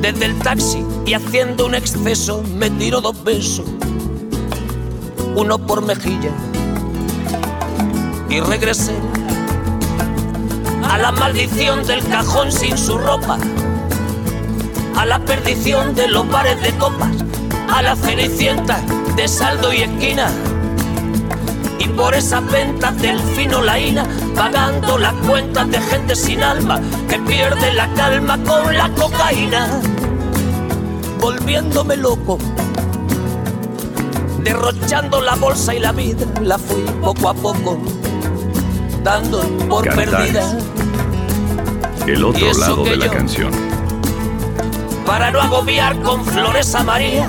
Desde el taxi y haciendo un exceso me tiró dos besos, uno por mejilla. Y regresé a la maldición del cajón sin su ropa, a la perdición de los bares de copas, a la cenicienta de saldo y esquina por esas ventas del fino laína, pagando las cuentas de gente sin alma que pierde la calma con la cocaína, volviéndome loco, derrochando la bolsa y la vida, la fui poco a poco dando por perdida. El otro lado de la canción. Para no agobiar con flores a María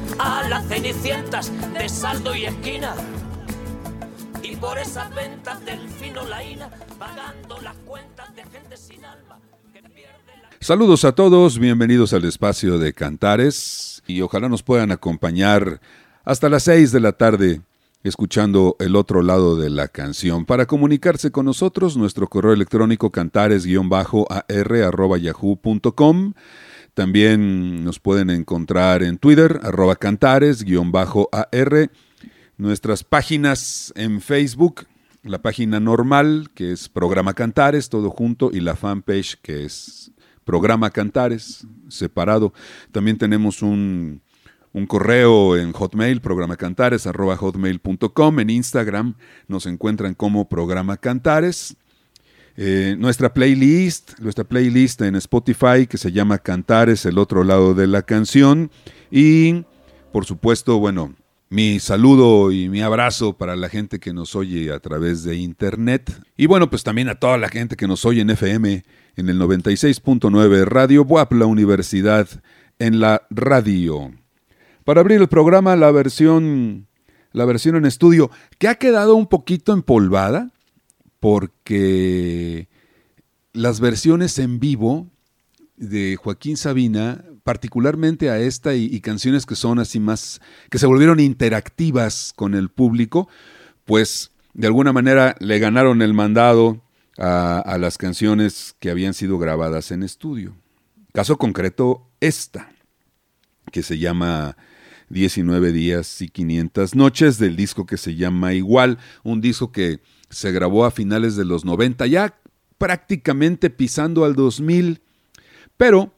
de y esquina por esas ventas del pagando de alma. Saludos a todos, bienvenidos al espacio de Cantares y ojalá nos puedan acompañar hasta las 6 de la tarde escuchando el otro lado de la canción. Para comunicarse con nosotros, nuestro correo electrónico cantares-ar.yahoo.com. También nos pueden encontrar en Twitter, arroba cantares-ar. Nuestras páginas en Facebook, la página normal, que es Programa Cantares, todo junto, y la fanpage, que es Programa Cantares, separado. También tenemos un un correo en Hotmail, programacantares, arroba hotmail.com. En Instagram nos encuentran como Programa Cantares. Eh, nuestra playlist, nuestra playlist en Spotify que se llama Cantares, el otro lado de la canción. Y, por supuesto, bueno, mi saludo y mi abrazo para la gente que nos oye a través de internet. Y bueno, pues también a toda la gente que nos oye en FM en el 96.9 Radio WAP, la universidad en la radio para abrir el programa la versión, la versión en estudio, que ha quedado un poquito empolvada, porque las versiones en vivo de Joaquín Sabina, particularmente a esta y, canciones que son así más, que se volvieron interactivas con el público, pues de alguna manera le ganaron el mandado a, a las canciones que habían sido grabadas en estudio. Caso concreto, esta, que se llama 19 días y 500 noches del disco que se llama Igual, un disco que se grabó a finales de los 90, ya prácticamente pisando al 2000, pero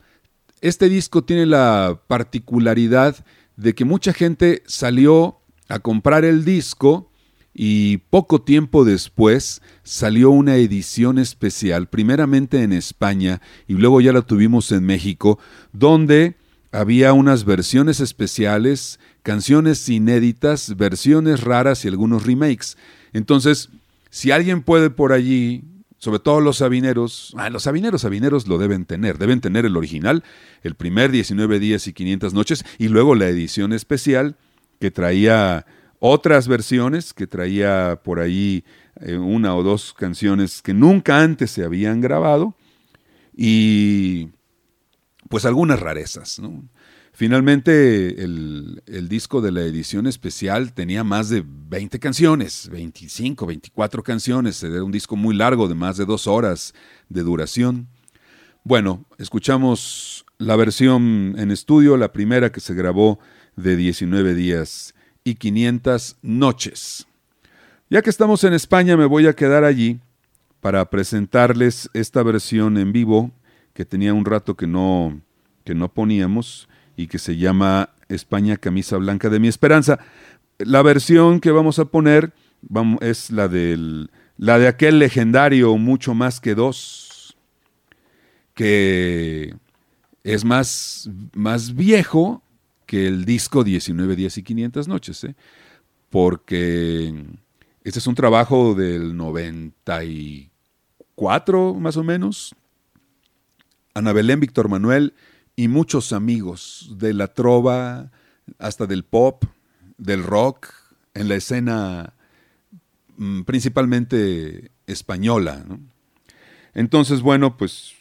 este disco tiene la particularidad de que mucha gente salió a comprar el disco y poco tiempo después salió una edición especial, primeramente en España y luego ya la tuvimos en México, donde había unas versiones especiales, canciones inéditas, versiones raras y algunos remakes. Entonces, si alguien puede por allí, sobre todo los sabineros, ah, los sabineros, sabineros lo deben tener, deben tener el original, el primer 19 días y 500 noches, y luego la edición especial que traía otras versiones, que traía por ahí eh, una o dos canciones que nunca antes se habían grabado, y pues algunas rarezas. Finalmente, el, disco de la edición especial tenía más de 20 canciones, 25, 24 canciones. Era un disco muy largo, de más de dos horas de duración. Bueno, escuchamos la versión en estudio, la primera que se grabó de 19 días y 500 noches. Ya que estamos en España, me voy a quedar allí para presentarles esta versión en vivo que tenía un rato que no, que no poníamos y que se llama España Camisa Blanca de mi Esperanza. La versión que vamos a poner es la, la de aquel legendario Mucho más que dos, que es más, más viejo que el disco 19 días y 500 noches, ¿eh? porque este es un trabajo del 94 más o menos, Ana Belén, Víctor Manuel y muchos amigos de la trova, hasta del pop, del rock, en la escena mm, principalmente española. Entonces, bueno, pues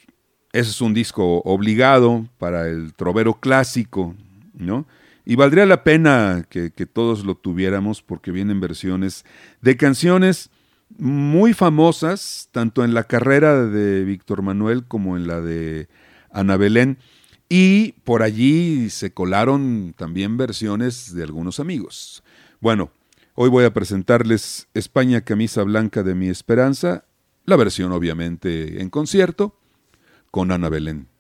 ese es un disco obligado para el trovero clásico, ¿no? Y valdría la pena que, que todos lo tuviéramos porque vienen versiones de canciones muy famosas, tanto en la carrera de Víctor Manuel como en la de Ana Belén, y por allí se colaron también versiones de algunos amigos. Bueno, hoy voy a presentarles España Camisa Blanca de mi Esperanza, la versión obviamente en concierto, con Ana Belén.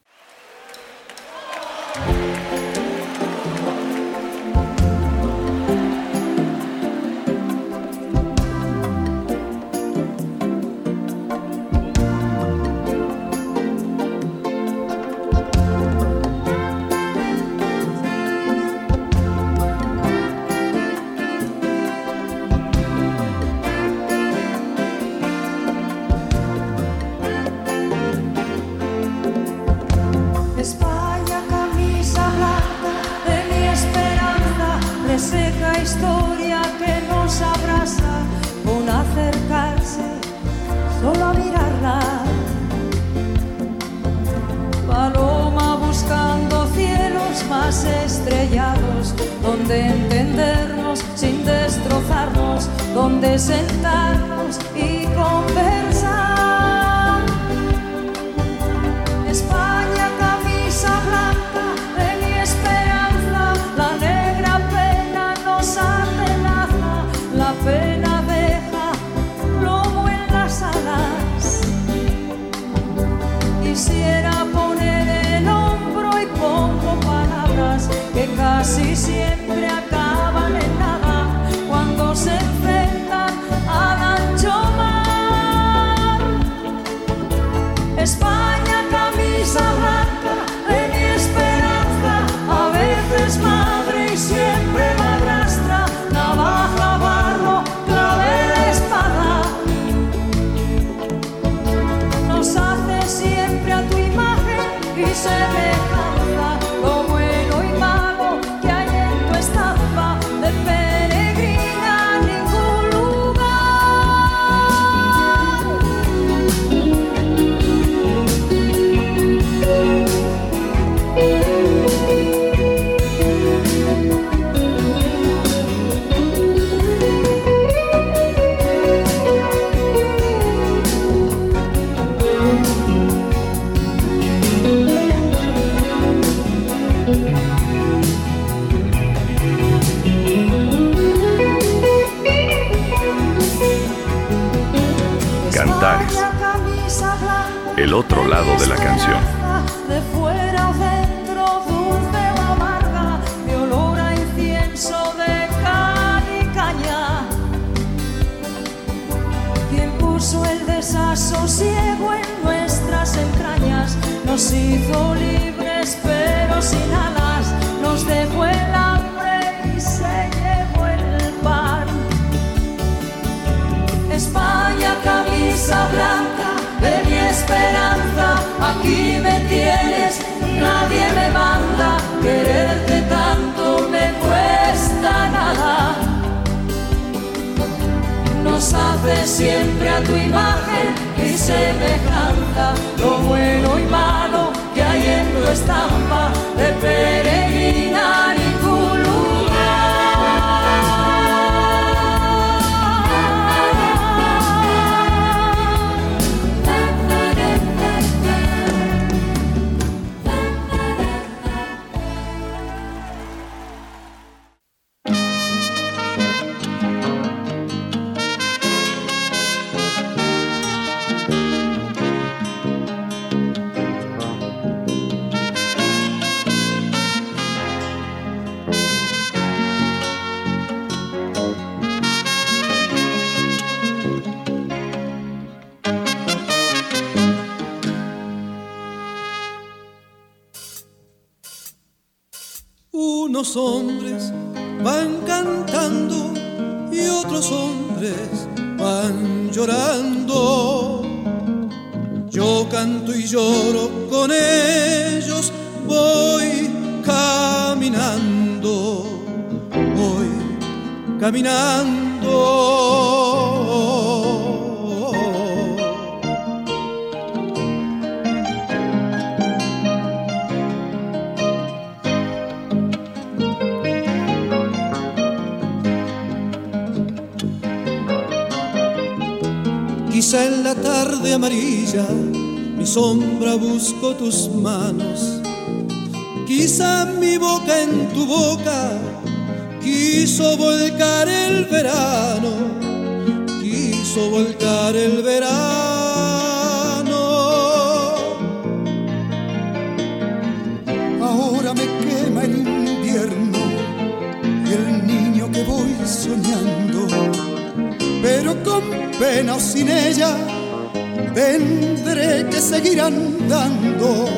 Hombres van cantando y otros hombres van llorando. Yo canto y lloro con ellos, voy caminando, voy caminando sombra busco tus manos, quizá mi boca en tu boca quiso volcar el verano, quiso volcar el verano. Ahora me quema el invierno y el niño que voy soñando, pero con pena o sin ella Tendré que seguir andando,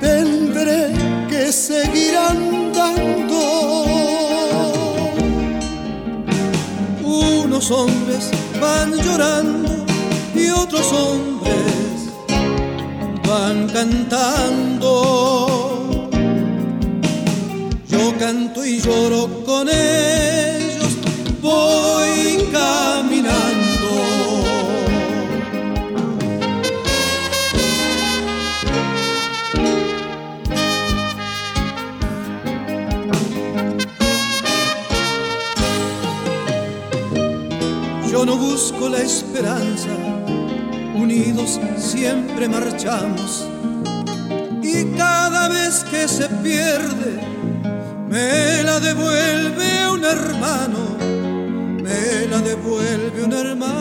tendré que seguir andando. Unos hombres van llorando y otros hombres van cantando. Yo canto y lloro con él esperanza, unidos siempre marchamos. Y cada vez que se pierde, me la devuelve un hermano, me la devuelve un hermano.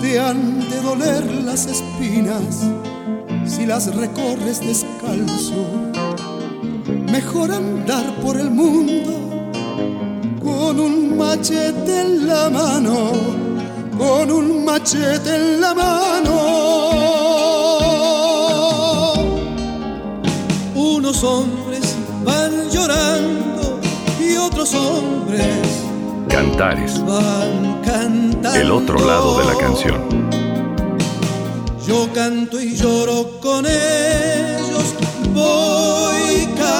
Te han de doler las espinas si las recorres descalzo. Mejor andar por el mundo con un machete en la mano, con un machete en la mano. Unos hombres van llorando y otros hombres Cantares. van cantando. El otro lado de la canción. Yo canto y lloro con ellos, voy caminando.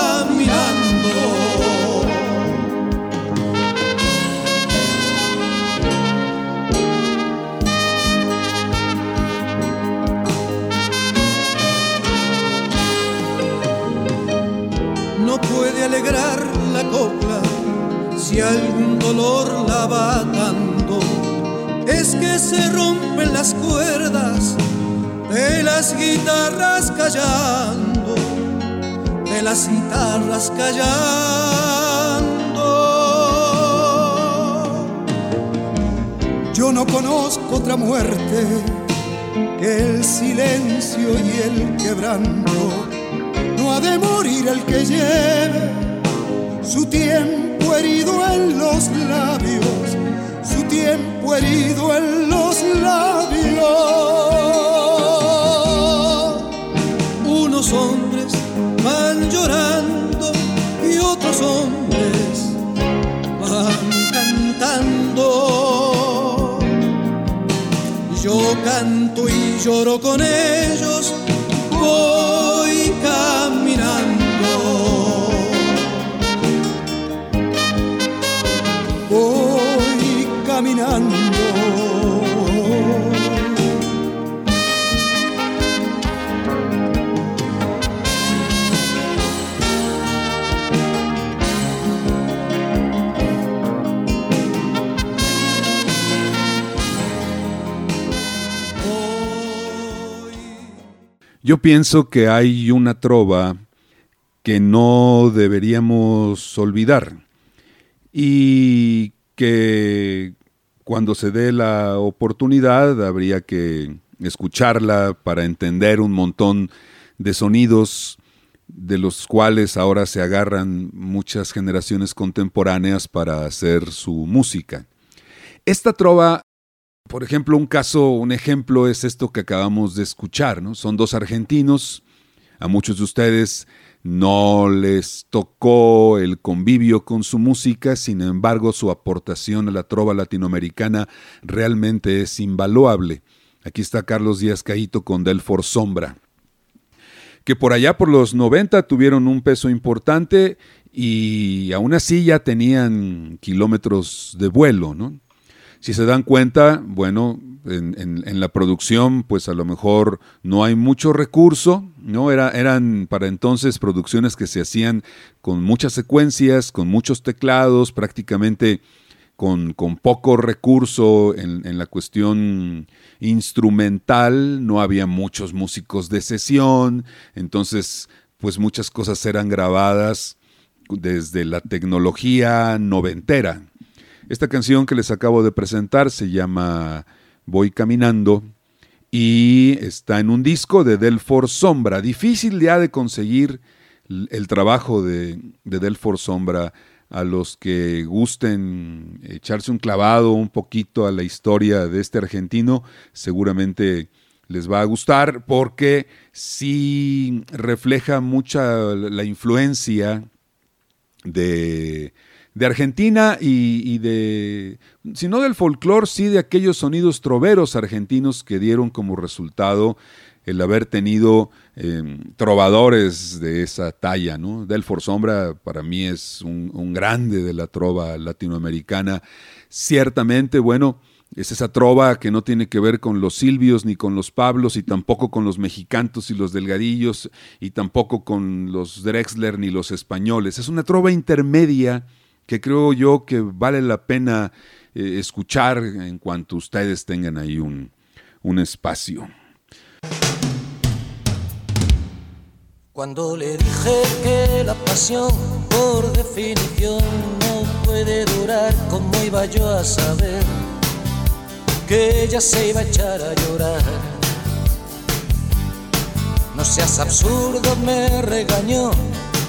Las guitarras callando, de las guitarras callando. Yo no conozco otra muerte que el silencio y el quebranto. No ha de morir el que lleve su tiempo herido en los labios, su tiempo herido en los labios. Lloro con ellos, Yo pienso que hay una trova que no deberíamos olvidar y que cuando se dé la oportunidad habría que escucharla para entender un montón de sonidos de los cuales ahora se agarran muchas generaciones contemporáneas para hacer su música. Esta trova por ejemplo, un caso, un ejemplo es esto que acabamos de escuchar, ¿no? Son dos argentinos, a muchos de ustedes no les tocó el convivio con su música, sin embargo su aportación a la trova latinoamericana realmente es invaluable. Aquí está Carlos Díaz Caíto con Delfor Sombra, que por allá por los 90 tuvieron un peso importante y aún así ya tenían kilómetros de vuelo, ¿no? Si se dan cuenta, bueno, en, la producción, pues a lo mejor no hay mucho recurso, ¿no? Era, eran para entonces producciones que se hacían con muchas secuencias, con muchos teclados, prácticamente con, con poco recurso en, en la cuestión instrumental, no había muchos músicos de sesión, entonces, pues muchas cosas eran grabadas desde la tecnología noventera. Esta canción que les acabo de presentar se llama Voy Caminando y está en un disco de Delfor Sombra. Difícil ya de conseguir el trabajo de, de Delfor Sombra a los que gusten echarse un clavado un poquito a la historia de este argentino, seguramente les va a gustar porque sí refleja mucha la influencia de, de Argentina y, de, si no del folclore, sí de aquellos sonidos troveros argentinos que dieron como resultado el haber tenido eh, trovadores de esa talla, ¿no? Delfor Sombra para mí es un, un grande de la trova latinoamericana. Ciertamente, bueno, es esa trova que no tiene que ver con los silvios ni con los pablos y tampoco con los mexicantos y los delgadillos y tampoco con los Drexler ni los españoles. Es una trova intermedia que creo yo que vale la pena eh, escuchar en cuanto ustedes tengan ahí un, un espacio. Cuando le dije que la pasión por definición no puede durar, ¿cómo iba yo a saber que ella se iba a echar a llorar? No seas absurdo, me regañó.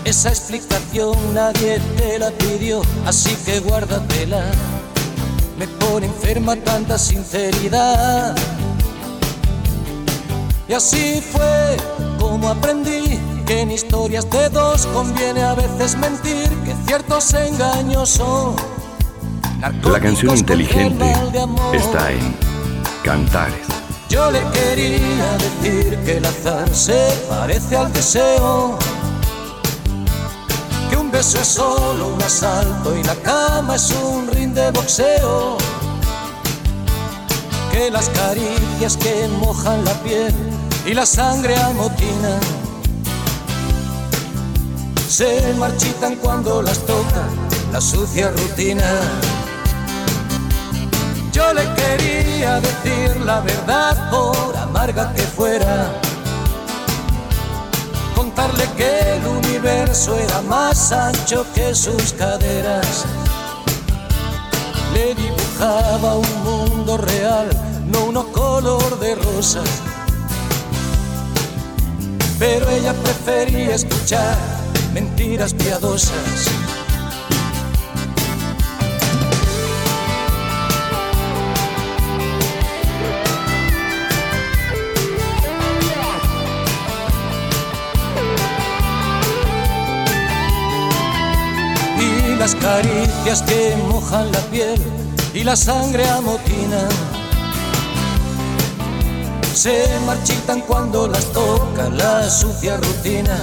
Esa explicación nadie te la pidió, así que guárdatela. Me pone enferma tanta sinceridad. Y así fue como aprendí que en historias de dos conviene a veces mentir, que ciertos engaños son. La canción inteligente está en Cantares. Yo le quería decir que el azar se parece al deseo, beso es solo un asalto y la cama es un ring de boxeo, que las caricias que mojan la piel y la sangre amotina se marchitan cuando las toca la sucia rutina. Yo le quería decir la verdad por amarga que fuera. Contarle que el universo era más ancho que sus caderas. Le dibujaba un mundo real, no uno color de rosas. Pero ella prefería escuchar mentiras piadosas. Las caricias que mojan la piel y la sangre amotina se marchitan cuando las toca la sucia rutina.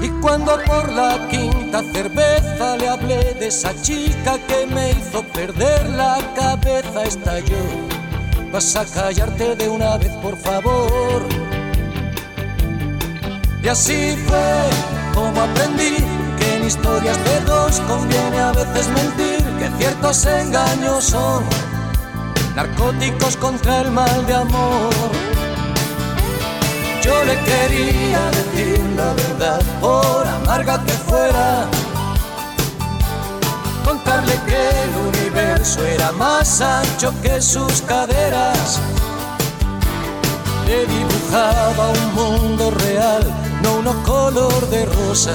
Y cuando por la quinta cerveza le hablé de esa chica que me hizo perder la cabeza, estalló. Vas a callarte de una vez, por favor. Y así fue como aprendí historias de dos conviene a veces mentir, que ciertos engaños son narcóticos contra el mal de amor. Yo le quería decir la verdad, por amarga que fuera, contarle que el universo era más ancho que sus caderas. Le dibujaba un mundo real, no uno color de rosa.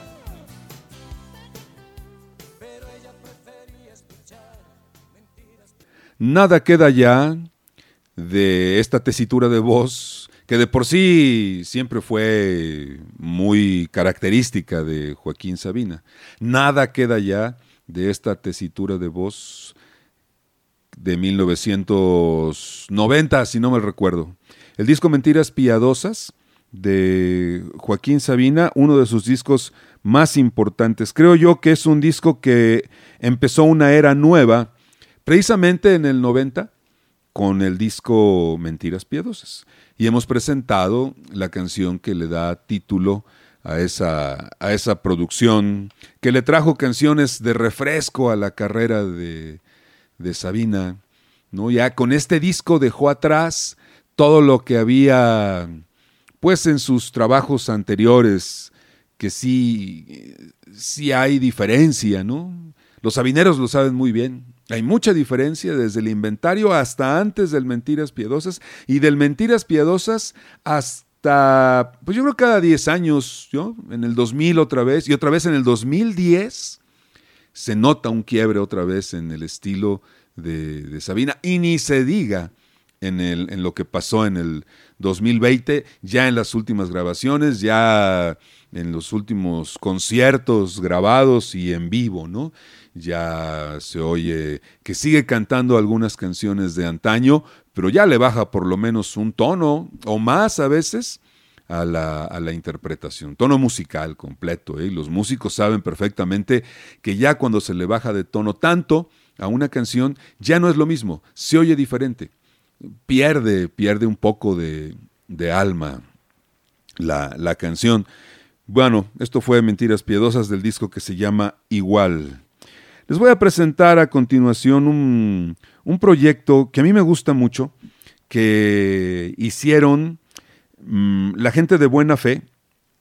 Nada queda ya de esta tesitura de voz que de por sí siempre fue muy característica de Joaquín Sabina. Nada queda ya de esta tesitura de voz de 1990, si no me recuerdo. El disco Mentiras Piadosas de Joaquín Sabina, uno de sus discos más importantes. Creo yo que es un disco que empezó una era nueva, precisamente en el 90, con el disco Mentiras Piadosas y hemos presentado la canción que le da título a esa, a esa producción, que le trajo canciones de refresco a la carrera de, de Sabina. ¿no? Ya con este disco dejó atrás todo lo que había pues en sus trabajos anteriores, que sí, sí hay diferencia, ¿no? Los sabineros lo saben muy bien. Hay mucha diferencia desde el inventario hasta antes del Mentiras Piadosas y del Mentiras Piadosas hasta, pues yo creo cada 10 años. En el 2000 otra vez y otra vez en el 2010 se nota un quiebre otra vez en el estilo de, de Sabina y ni se diga en, el, en lo que pasó en el 2020, ya en las últimas grabaciones, ya en los últimos conciertos grabados y en vivo, ¿no? Ya se oye que sigue cantando algunas canciones de antaño, pero ya le baja por lo menos un tono o más a veces a la, interpretación, tono musical completo. ¿eh? Los músicos saben perfectamente que ya cuando se le baja de tono tanto a una canción, ya no es lo mismo, se oye diferente, pierde, pierde un poco de, alma la, la canción. Bueno, esto fue Mentiras Piedosas del disco que se llama Igual. Les voy a presentar a continuación un, proyecto que a mí me gusta mucho, que hicieron mm, la gente de Buena Fe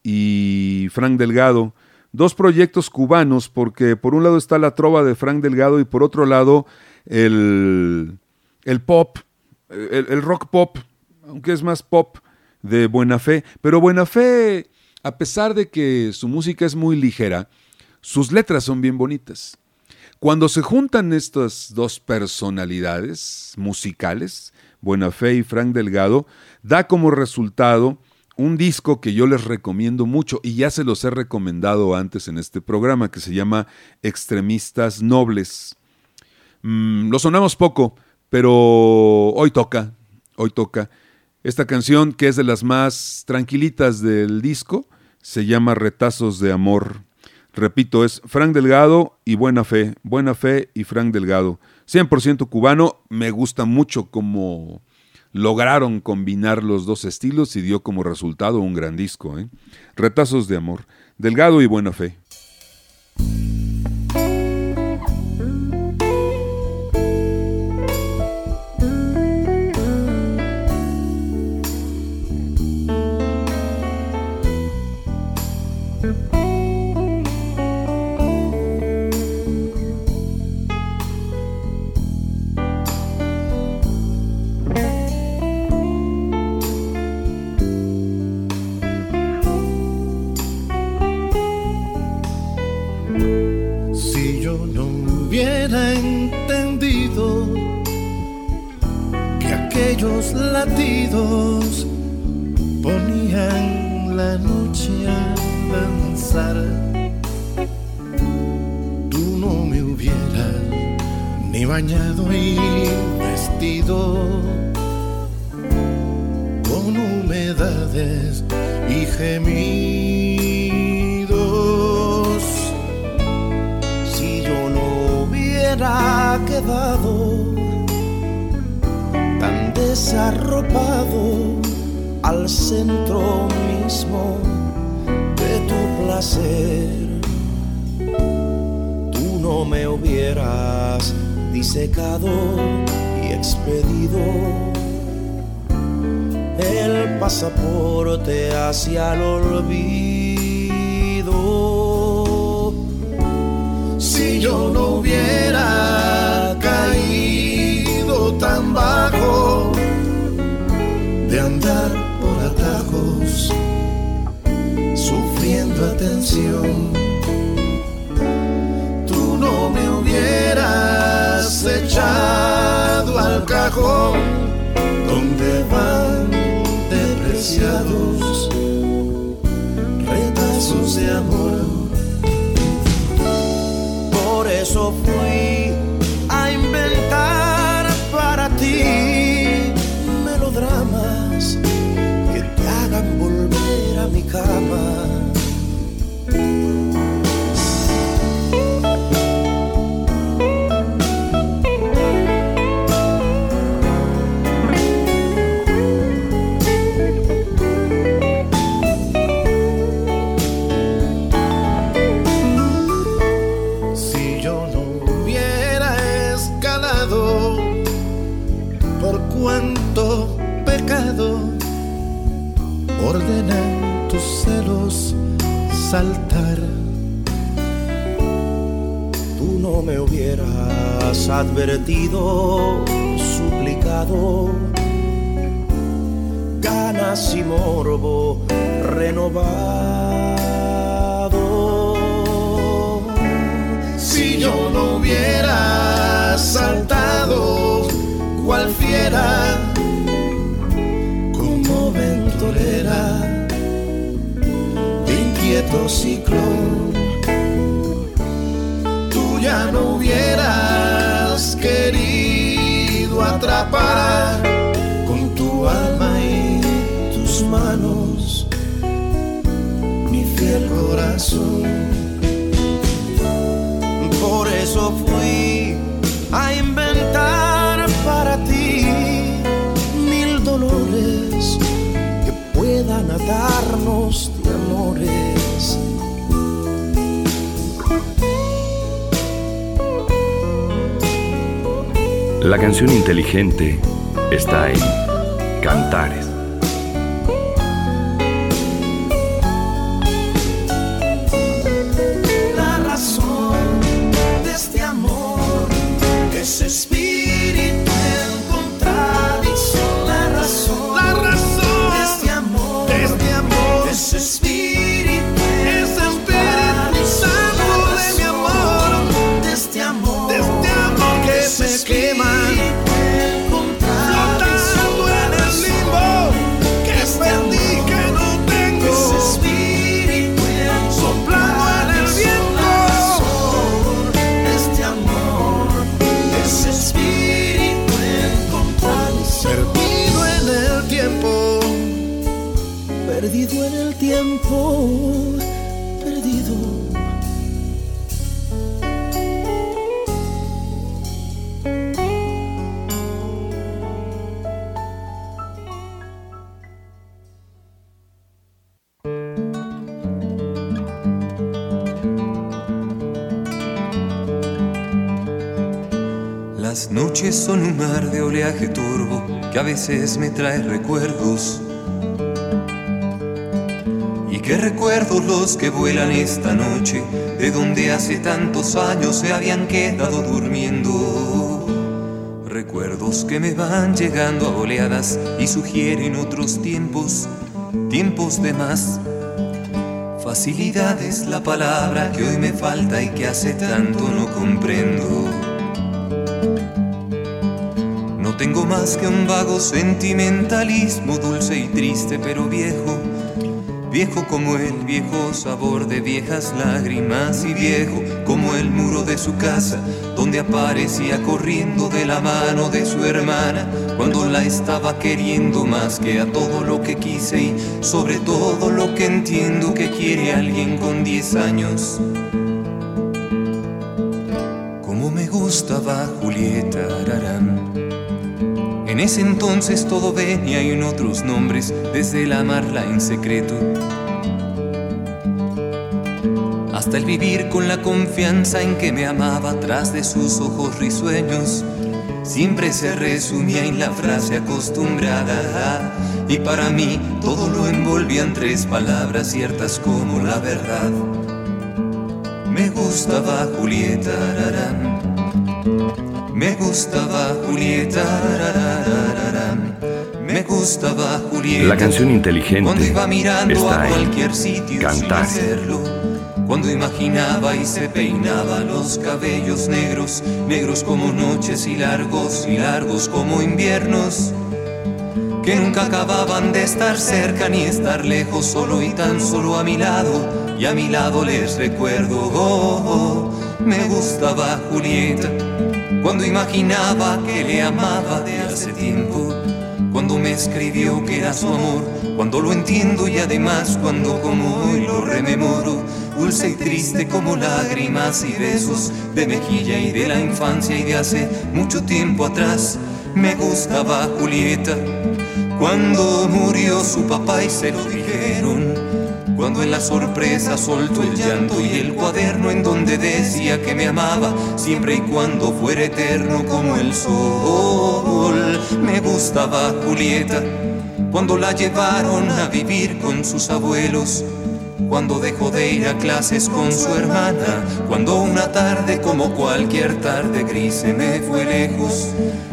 y Frank Delgado, dos proyectos cubanos, porque por un lado está la trova de Frank Delgado y por otro lado el, el pop, el, rock pop, aunque es más pop de Buena Fe, pero Buena Fe, a pesar de que su música es muy ligera, sus letras son bien bonitas. Cuando se juntan estas dos personalidades musicales, Buena Fe y Frank Delgado, da como resultado un disco que yo les recomiendo mucho y ya se los he recomendado antes en este programa que se llama Extremistas Nobles. Mm, lo sonamos poco, pero hoy toca, hoy toca. Esta canción, que es de las más tranquilitas del disco, se llama Retazos de Amor. Repito, es Frank Delgado y Buena Fe. Buena Fe y Frank Delgado. 100% cubano. Me gusta mucho cómo lograron combinar los dos estilos y dio como resultado un gran disco. ¿eh? Retazos de amor. Delgado y Buena Fe. latidos ponían la noche a danzar. Tú no me hubieras ni bañado y vestido con humedades y gemidos. Si yo no hubiera quedado arropado al centro mismo de tu placer. Tú no me hubieras disecado y expedido el pasaporte hacia el olvido. Si yo no hubiera caído tan bajo de andar por atajos, sufriendo atención. Tú no me hubieras echado al cajón donde van depreciados retazos de amor. Por eso fui saltar. Tú no me hubieras advertido, suplicado, ganas y morbo renovado. Si yo no hubiera saltado, cual fiera, como ventolera ciclón, tú ya no hubieras querido atrapar con tu alma y tus manos mi fiel corazón. Por eso fui a inventar para ti mil dolores que puedan atarnos La canción inteligente está en Cantares. Perdido. Las noches son un mar de oleaje turbo que a veces me trae recuerdos. Recuerdos los que vuelan esta noche, de donde hace tantos años se habían quedado durmiendo. Recuerdos que me van llegando a oleadas y sugieren otros tiempos, tiempos de más. Facilidad es la palabra que hoy me falta y que hace tanto no comprendo. No tengo más que un vago sentimentalismo, dulce y triste pero viejo. Viejo como el viejo sabor de viejas lágrimas y viejo como el muro de su casa, donde aparecía corriendo de la mano de su hermana, cuando la estaba queriendo más que a todo lo que quise y sobre todo lo que entiendo que quiere alguien con 10 años. Como me gustaba Julieta Ararán. En ese entonces todo venía en otros nombres, desde el amarla en secreto. Hasta el vivir con la confianza en que me amaba tras de sus ojos risueños. Siempre se resumía en la frase acostumbrada. Y para mí todo lo envolvía en tres palabras ciertas como la verdad. Me gustaba Julieta Ararán. Me gustaba Julieta, me gustaba Julieta. La canción inteligente Cuando iba mirando está a cualquier sitio Cantar. sin hacerlo. Cuando imaginaba y se peinaba los cabellos negros, negros como noches y largos y largos como inviernos. Que nunca acababan de estar cerca ni estar lejos, solo y tan solo a mi lado. Y a mi lado les recuerdo, oh, oh, me gustaba Julieta. Cuando imaginaba que le amaba de hace tiempo, cuando me escribió que era su amor, cuando lo entiendo y además cuando como hoy lo rememoro, dulce y triste como lágrimas y besos de mejilla y de la infancia y de hace mucho tiempo atrás, me gustaba Julieta. Cuando murió su papá y se lo dijeron, cuando en la sorpresa soltó el llanto y el cuaderno en donde decía que me amaba siempre y cuando fuera eterno como el sol. Me gustaba Julieta cuando la llevaron a vivir con sus abuelos. Cuando dejó de ir a clases con su hermana, cuando una tarde como cualquier tarde gris se me fue lejos,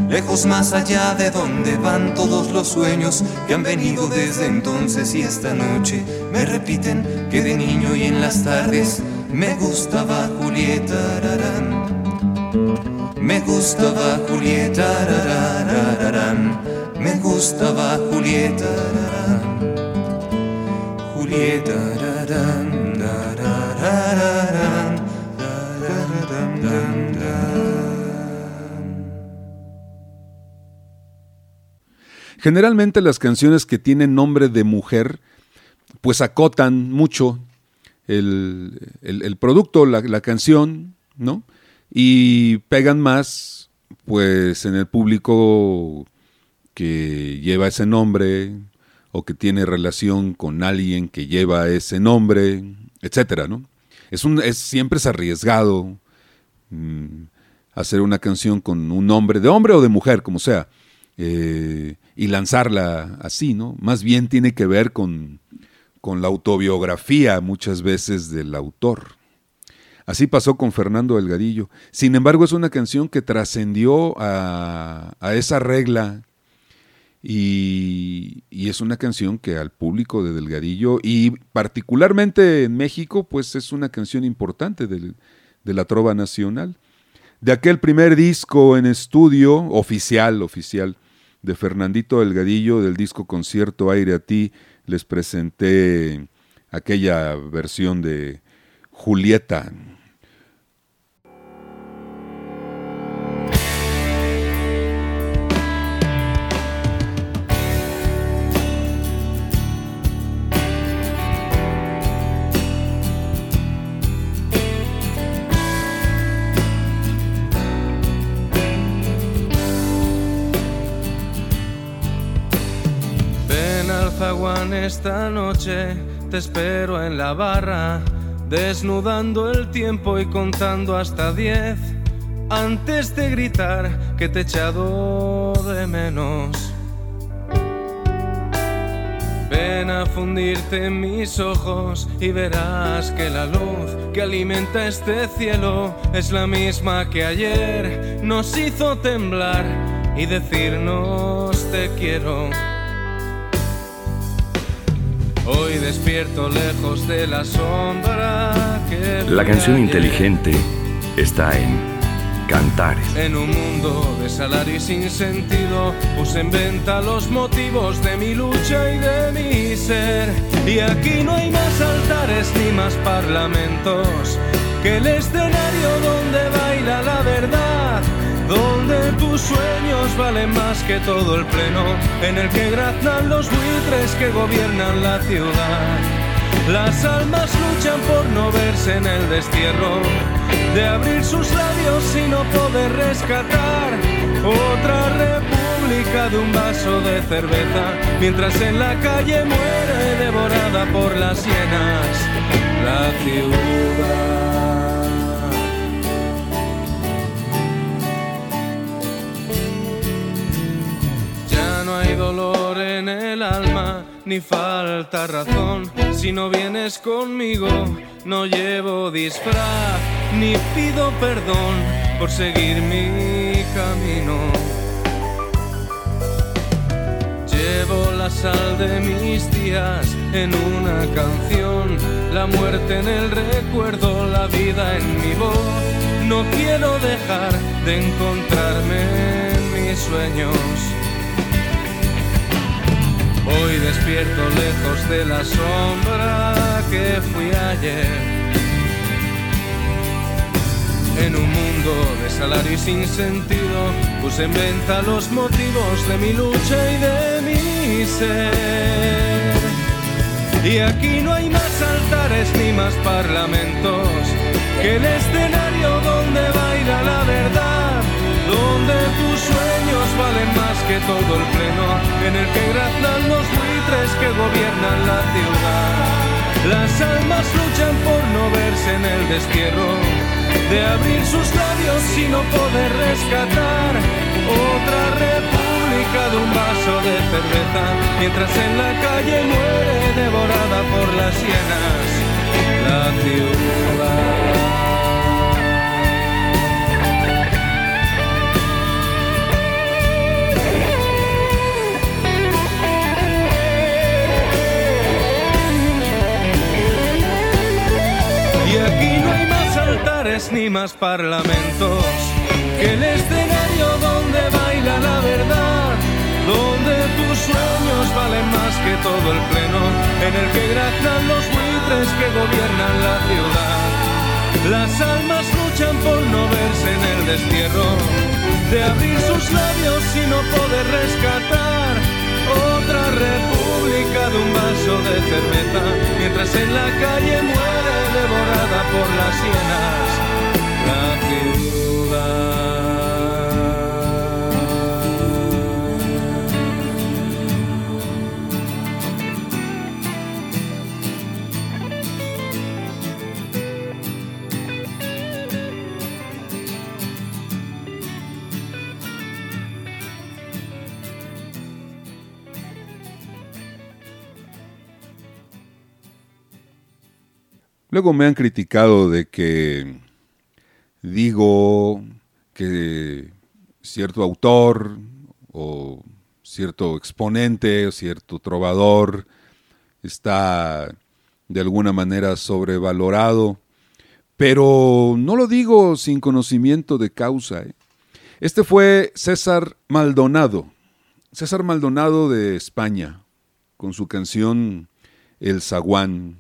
lejos más allá de donde van todos los sueños que han venido desde entonces y esta noche me repiten que de niño y en las tardes me gustaba Julieta rarán. Me gustaba Julieta rararararán. me gustaba Julieta rarán. Julieta rarán, rararararán, rarararán. Generalmente las canciones que tienen nombre de mujer, pues acotan mucho el, el, producto, la, la, canción, ¿no? Y pegan más, pues, en el público que lleva ese nombre, o que tiene relación con alguien que lleva ese nombre, etcétera, ¿no? Es, un, es siempre es arriesgado mm, hacer una canción con un nombre de hombre o de mujer, como sea, eh, y lanzarla así, ¿no? Más bien tiene que ver con, con la autobiografía muchas veces del autor. Así pasó con Fernando Delgadillo. Sin embargo, es una canción que trascendió a, esa regla y, es una canción que al público de Delgadillo y particularmente en México, pues es una canción importante de la trova nacional. De aquel primer disco en estudio, oficial, oficial, de Fernandito Delgadillo, del disco Concierto Aire a ti, les presenté aquella versión de Julieta, esta noche te espero en la barra, desnudando el tiempo y contando hasta diez, antes de gritar que te he echado de menos. Ven a fundirte en mis ojos y verás que la luz que alimenta este cielo es la misma que ayer nos hizo temblar y decirnos te quiero. Hoy despierto lejos de la sombra que La canción inteligente está en Cantares. En un mundo de salario y sin sentido, puse en venta los motivos de mi lucha y de mi ser. Y aquí no hay más altares ni más parlamentos que el escenario donde baila la verdad donde tus sueños valen más que todo el pleno, en el que graznan los buitres que gobiernan la ciudad. Las almas luchan por no verse en el destierro, de abrir sus labios y no poder rescatar otra república de un vaso de cerveza, mientras en la calle muere devorada por las hienas la ciudad. Dolor en el alma, ni falta razón. Si no vienes conmigo, no llevo disfraz, ni pido perdón por seguir mi camino. Llevo la sal de mis días en una canción, la muerte en el recuerdo, la vida en mi voz. No quiero dejar de encontrarme en mis sueños. Hoy despierto lejos de la sombra que fui ayer. En un mundo de salario y sin sentido, puse en venta los motivos de mi lucha y de mi ser. Y aquí no hay más altares ni más parlamentos que el escenario donde baila la verdad donde tus sueños valen más que todo el pleno, en el que graznan los buitres que gobiernan la ciudad. Las almas luchan por no verse en el destierro, de abrir sus labios y no poder rescatar otra república de un vaso de cerveza, mientras en la calle muere devorada por las hienas la ciudad. Ni más parlamentos que el escenario donde baila la verdad, donde tus sueños valen más que todo el pleno, en el que graznan los buitres que gobiernan la ciudad. Las almas luchan por no verse en el destierro, de abrir sus labios y no poder rescatar de un vaso de cerveza, mientras en la calle muere devorada por las hienas. Luego me han criticado de que digo que cierto autor o cierto exponente o cierto trovador está de alguna manera sobrevalorado, pero no lo digo sin conocimiento de causa. ¿eh? Este fue César Maldonado, César Maldonado de España, con su canción El Zaguán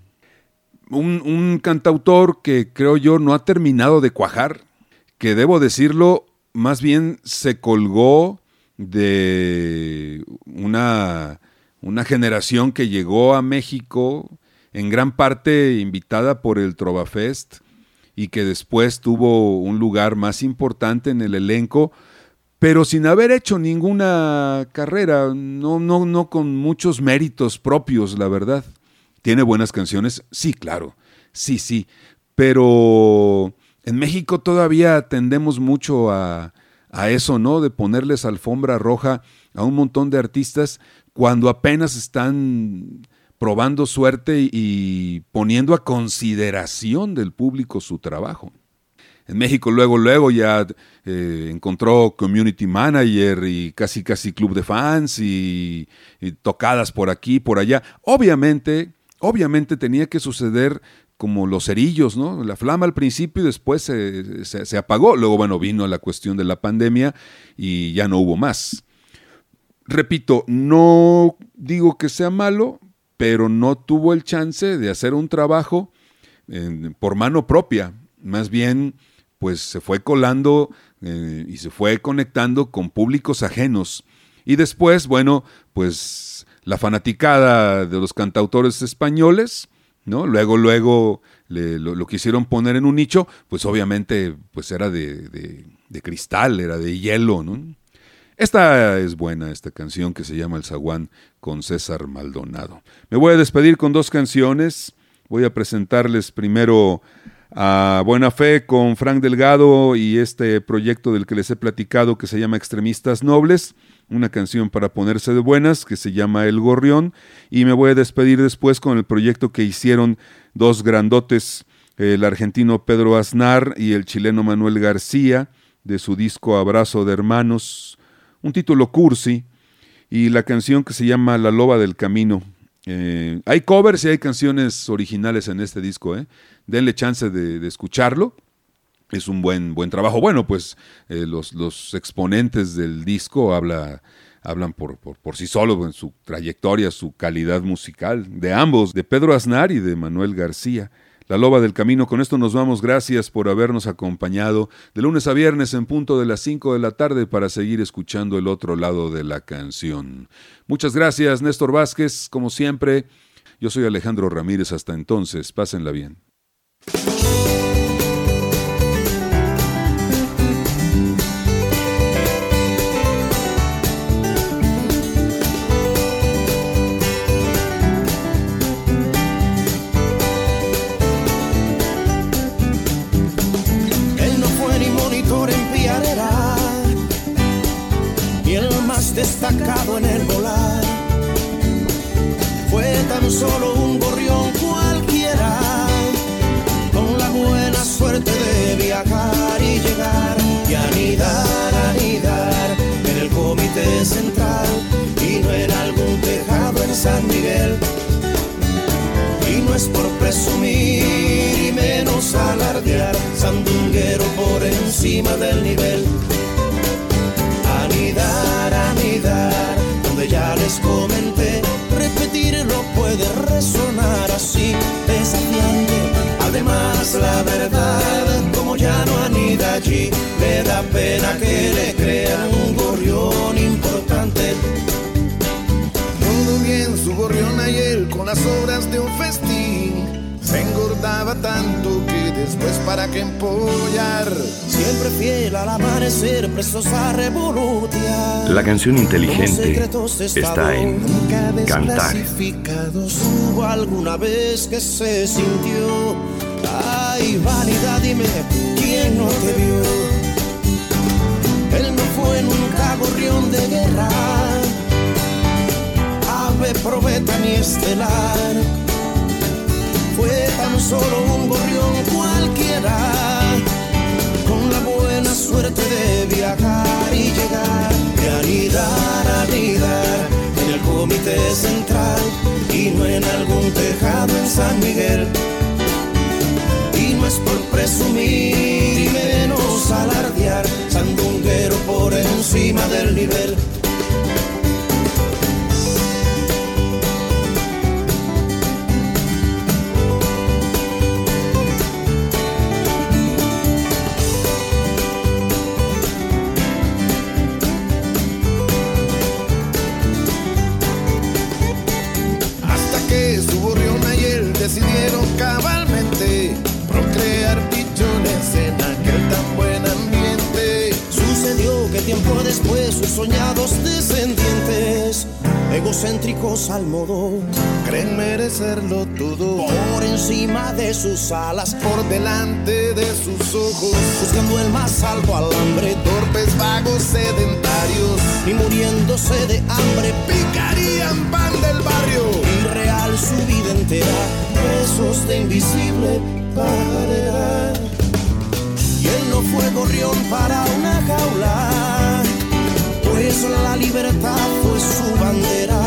un, cantautor que creo yo no ha terminado de cuajar, que debo decirlo, más bien se colgó de una, una generación que llegó a México en gran parte invitada por el Trovafest y que después tuvo un lugar más importante en el elenco, pero sin haber hecho ninguna carrera, no, no, no con muchos méritos propios, la verdad. ¿Tiene buenas canciones? Sí, claro. Sí, sí. Pero en México todavía tendemos mucho a, eso, ¿no? De ponerles alfombra roja a un montón de artistas cuando apenas están probando suerte y poniendo a consideración del público su trabajo. En México luego, luego ya eh, encontró community manager y casi, casi club de fans y, y tocadas por aquí, por allá. Obviamente obviamente tenía que suceder como los cerillos, ¿no? La flama al principio y después se, apagó. Luego, bueno, vino la cuestión de la pandemia y ya no hubo más. Repito, no digo que sea malo, pero no tuvo el chance de hacer un trabajo por mano propia. Más bien, pues se fue colando eh, y se fue conectando con públicos ajenos. Y después, bueno, pues la fanaticada de los cantautores españoles, ¿no? Luego, luego lo, quisieron poner en un nicho, pues obviamente pues era de, cristal, era de hielo, ¿no? Esta es buena, esta canción que se llama El Zaguán con César Maldonado. Me voy a despedir con dos canciones. Voy a presentarles primero a Buena Fe con Frank Delgado y este proyecto del que les he platicado que se llama Extremistas Nobles una canción para ponerse de buenas que se llama El Gorrión y me voy a despedir después con el proyecto que hicieron dos grandotes, el argentino Pedro Aznar y el chileno Manuel García de su disco Abrazo de Hermanos, un título cursi y la canción que se llama La Loba del Camino. Eh, hay covers y hay canciones originales en este disco, ¿eh? Denle chance de escucharlo es un buen, buen trabajo. Bueno, pues eh, los, los, exponentes del disco habla, hablan por, por, sí solos en su trayectoria, su calidad musical, de ambos, de Pedro Aznar y de Manuel García. La Loba del Camino, con esto nos vamos. Gracias por habernos acompañado de lunes a viernes en punto de las 5 de la tarde para seguir escuchando el otro lado de la canción. Muchas gracias, Néstor Vázquez, como siempre. Yo soy Alejandro Ramírez, hasta entonces, pásenla bien. Thank you. Inteligente está en Cantar. ¿Hubo alguna vez que se sintió? Ay, vanidad, dime, ¿quién no te vio? Él no fue nunca gorrión de guerra, ave probeta ni estelar. Fue tan solo un gorrión cualquiera, con la buena suerte de viajar y llegar, en el comité central y no en algún tejado en San Miguel. Y no es por presumir y menos alardear, sandunguero por encima del nivel. Después sus soñados descendientes, egocéntricos al modo, Creen merecerlo todo por encima de sus alas, por delante de sus ojos. buscando el más alto alambre, Torpes, vagos, sedentarios, y muriéndose de hambre, picarían pan del barrio. irreal su vida entera, presos de invisible paredad. Y él no fue gorrión para una jaula, la libertad fue su bandera.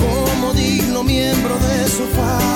Como digno miembro de su fauna,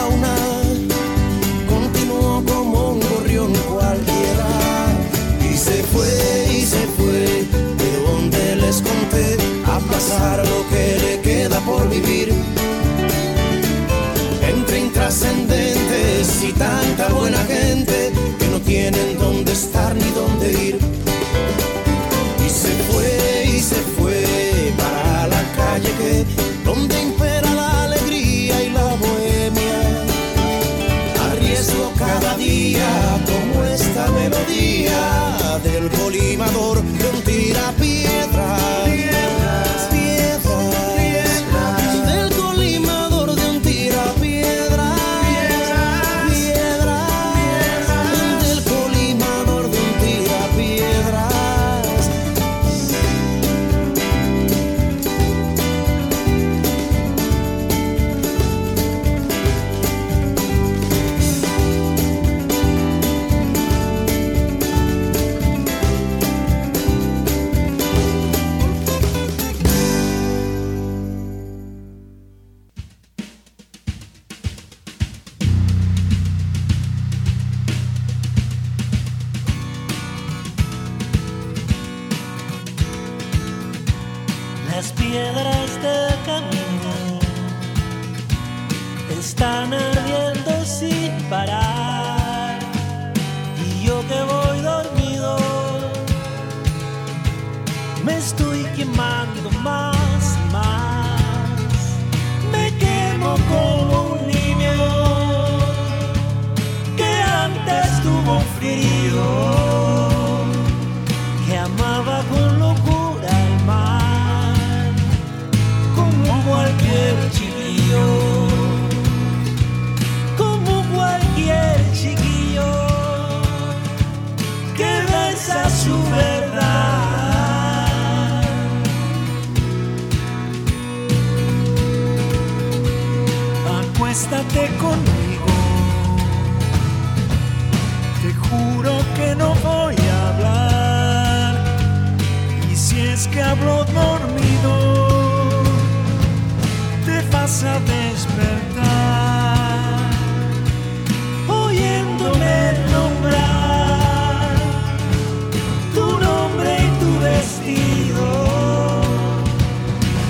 que amaba con locura el mar, como cualquier chiquillo, como cualquier chiquillo que besa su verdad. Acuéstate conmigo, juro que no voy a hablar. Y si es que hablo dormido, te vas a despertar. Oyéndome nombrar tu nombre y tu vestido,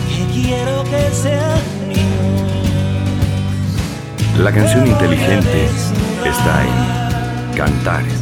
que quiero que sea mío. La canción inteligente está en Cantares.